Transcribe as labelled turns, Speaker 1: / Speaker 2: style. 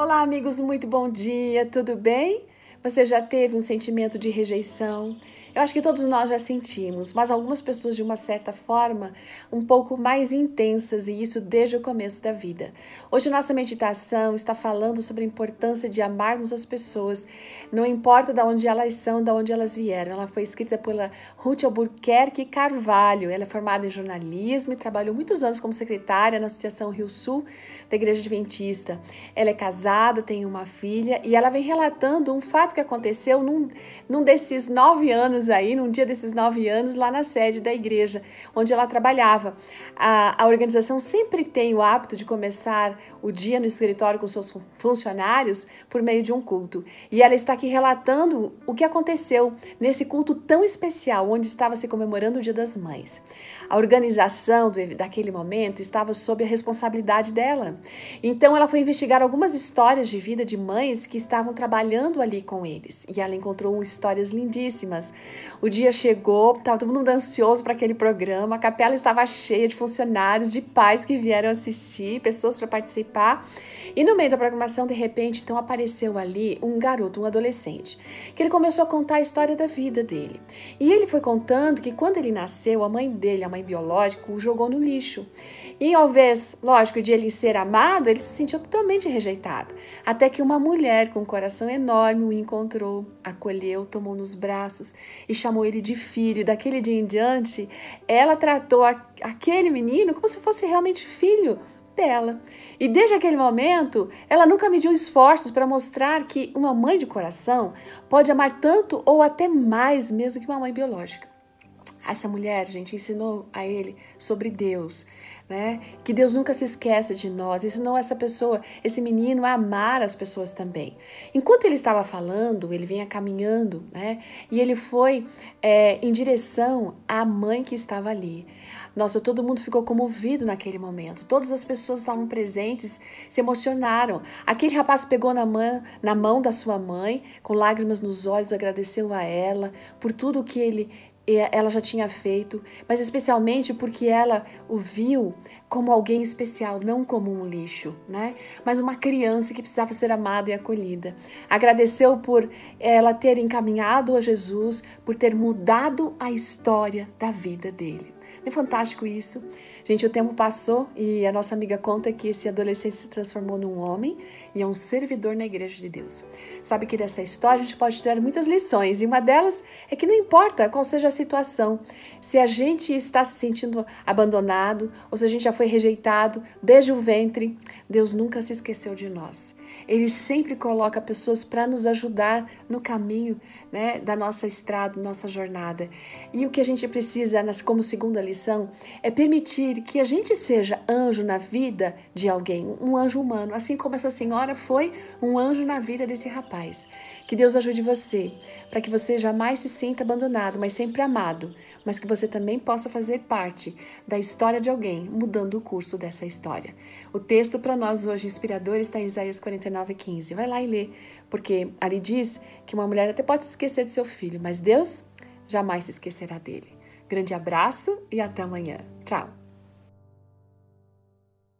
Speaker 1: Olá, amigos, muito bom dia, tudo bem? Você já teve um sentimento de rejeição? Eu acho que todos nós já sentimos, mas algumas pessoas de uma certa forma um pouco mais intensas e isso desde o começo da vida. Hoje nossa meditação está falando sobre a importância de amarmos as pessoas, não importa de onde elas são, de onde elas vieram. Ela foi escrita pela Ruth Albuquerque Carvalho. Ela é formada em jornalismo e trabalhou muitos anos como secretária na Associação Rio Sul da Igreja Adventista. Ela é casada, tem uma filha e ela vem relatando um fato que aconteceu num, num desses nove anos aí, num dia desses nove anos, lá na sede da igreja onde ela trabalhava. A, a organização sempre tem o hábito de começar o dia no escritório com seus funcionários por meio de um culto. E ela está aqui relatando o que aconteceu nesse culto tão especial, onde estava se comemorando o Dia das Mães. A organização do, daquele momento estava sob a responsabilidade dela. Então ela foi investigar algumas histórias de vida de mães que estavam trabalhando ali com eles. E ela encontrou histórias lindíssimas. O dia chegou, estava todo mundo ansioso para aquele programa, a capela estava cheia de funcionários, de pais que vieram assistir, pessoas para participar. E no meio da programação, de repente, então apareceu ali um garoto, um adolescente, que ele começou a contar a história da vida dele. E ele foi contando que quando ele nasceu, a mãe dele, a mãe biológica, o jogou no lixo. E ao invés, lógico, de ele ser amado, ele se sentiu totalmente rejeitado. Até que uma mulher com um coração enorme o encontrou, acolheu, tomou nos braços e chamou ele de filho. E daquele dia em diante, ela tratou aquele menino como se fosse realmente filho dela. E desde aquele momento, ela nunca mediu esforços para mostrar que uma mãe de coração pode amar tanto ou até mais mesmo que uma mãe biológica. Essa mulher, gente, ensinou a ele sobre Deus, né? Que Deus nunca se esquece de nós. Ensinou essa pessoa, esse menino, a amar as pessoas também. Enquanto ele estava falando, ele vinha caminhando, né? E ele foi é, em direção à mãe que estava ali. Nossa, todo mundo ficou comovido naquele momento. Todas as pessoas estavam presentes, se emocionaram. Aquele rapaz pegou na mão, na mão da sua mãe, com lágrimas nos olhos, agradeceu a ela por tudo que ele ela já tinha feito, mas especialmente porque ela o viu como alguém especial, não como um lixo, né? Mas uma criança que precisava ser amada e acolhida. Agradeceu por ela ter encaminhado a Jesus, por ter mudado a história da vida dele. É fantástico isso? Gente, o tempo passou e a nossa amiga conta que esse adolescente se transformou num homem e é um servidor na igreja de Deus. Sabe que dessa história a gente pode tirar muitas lições e uma delas é que não importa qual seja a situação, se a gente está se sentindo abandonado ou se a gente já foi rejeitado desde o ventre, Deus nunca se esqueceu de nós. Ele sempre coloca pessoas para nos ajudar no caminho né, da nossa estrada, nossa jornada. E o que a gente precisa, como segunda lição, é permitir que a gente seja anjo na vida de alguém, um anjo humano, assim como essa senhora foi um anjo na vida desse rapaz. Que Deus ajude você, para que você jamais se sinta abandonado, mas sempre amado, mas que você também possa fazer parte da história de alguém, mudando o curso dessa história. O texto para nós hoje inspirador está em Isaías 49, 15. Vai lá e lê, porque ali diz que uma mulher até pode se esquecer de seu filho, mas Deus jamais se esquecerá dele. Grande abraço e até amanhã. Tchau!